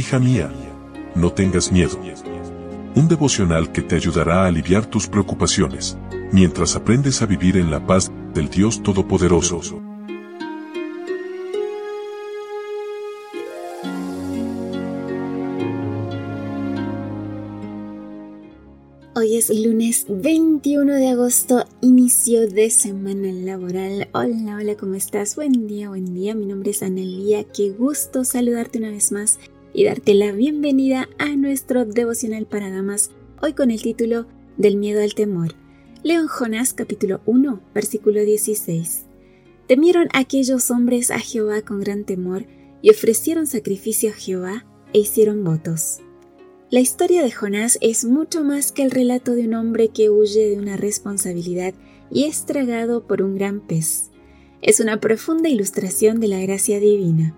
Hija mía, no tengas miedo. Un devocional que te ayudará a aliviar tus preocupaciones, mientras aprendes a vivir en la paz del Dios Todopoderoso. Hoy es lunes 21 de agosto, inicio de semana laboral. Hola, hola, ¿cómo estás? Buen día, buen día. Mi nombre es Anelia. Qué gusto saludarte una vez más y darte la bienvenida a nuestro devocional para damas, hoy con el título Del miedo al temor. Leo Jonás capítulo 1, versículo 16. Temieron aquellos hombres a Jehová con gran temor y ofrecieron sacrificio a Jehová e hicieron votos. La historia de Jonás es mucho más que el relato de un hombre que huye de una responsabilidad y es tragado por un gran pez. Es una profunda ilustración de la gracia divina.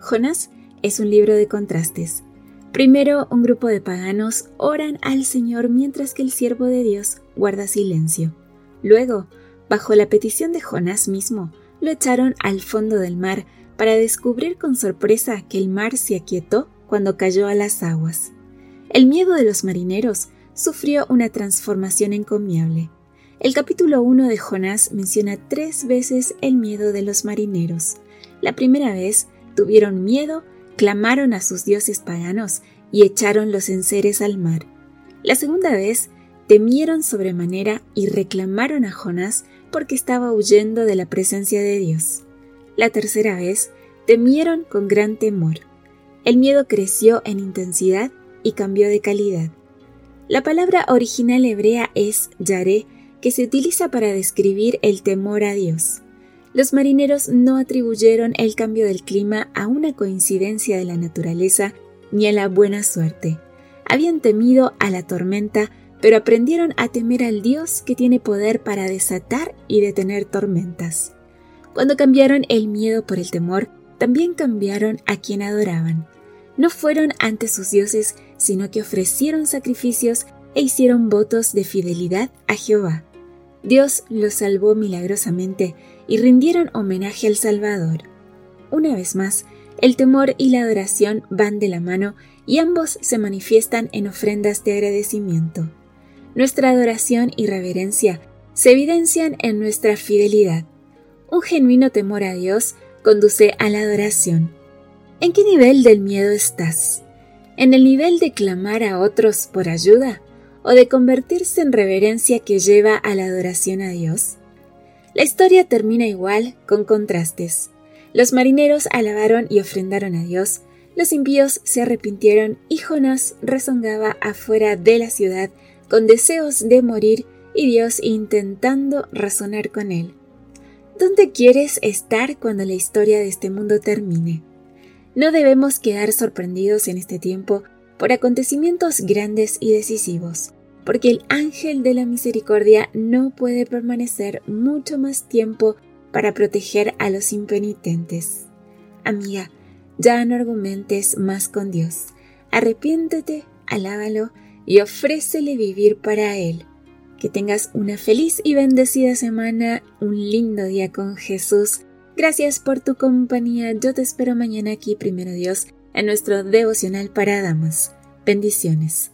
Jonás es un libro de contrastes. Primero, un grupo de paganos oran al Señor mientras que el siervo de Dios guarda silencio. Luego, bajo la petición de Jonás mismo, lo echaron al fondo del mar para descubrir con sorpresa que el mar se aquietó cuando cayó a las aguas. El miedo de los marineros sufrió una transformación encomiable. El capítulo 1 de Jonás menciona tres veces el miedo de los marineros. La primera vez tuvieron miedo, clamaron a sus dioses paganos y echaron los enseres al mar. La segunda vez temieron sobremanera y reclamaron a Jonás porque estaba huyendo de la presencia de Dios. La tercera vez temieron con gran temor. El miedo creció en intensidad y cambió de calidad. La palabra original hebrea es yaré, que se utiliza para describir el temor a Dios. Los marineros no atribuyeron el cambio del clima a una coincidencia de la naturaleza ni a la buena suerte. Habían temido a la tormenta, pero aprendieron a temer al Dios que tiene poder para desatar y detener tormentas. Cuando cambiaron el miedo por el temor, también cambiaron a quien adoraban no fueron ante sus dioses, sino que ofrecieron sacrificios e hicieron votos de fidelidad a Jehová. Dios los salvó milagrosamente y rindieron homenaje al Salvador. Una vez más, el temor y la adoración van de la mano y ambos se manifiestan en ofrendas de agradecimiento. Nuestra adoración y reverencia se evidencian en nuestra fidelidad. Un genuino temor a Dios conduce a la adoración. ¿En qué nivel del miedo estás? ¿En el nivel de clamar a otros por ayuda o de convertirse en reverencia que lleva a la adoración a Dios? La historia termina igual, con contrastes. Los marineros alabaron y ofrendaron a Dios, los impíos se arrepintieron y Jonás rezongaba afuera de la ciudad con deseos de morir y Dios intentando razonar con él. ¿Dónde quieres estar cuando la historia de este mundo termine? No debemos quedar sorprendidos en este tiempo por acontecimientos grandes y decisivos, porque el ángel de la misericordia no puede permanecer mucho más tiempo para proteger a los impenitentes. Amiga, ya no argumentes más con Dios. Arrepiéntete, alábalo y ofrécele vivir para Él. Que tengas una feliz y bendecida semana, un lindo día con Jesús Gracias por tu compañía. Yo te espero mañana aquí, primero Dios, en nuestro devocional para damas. Bendiciones.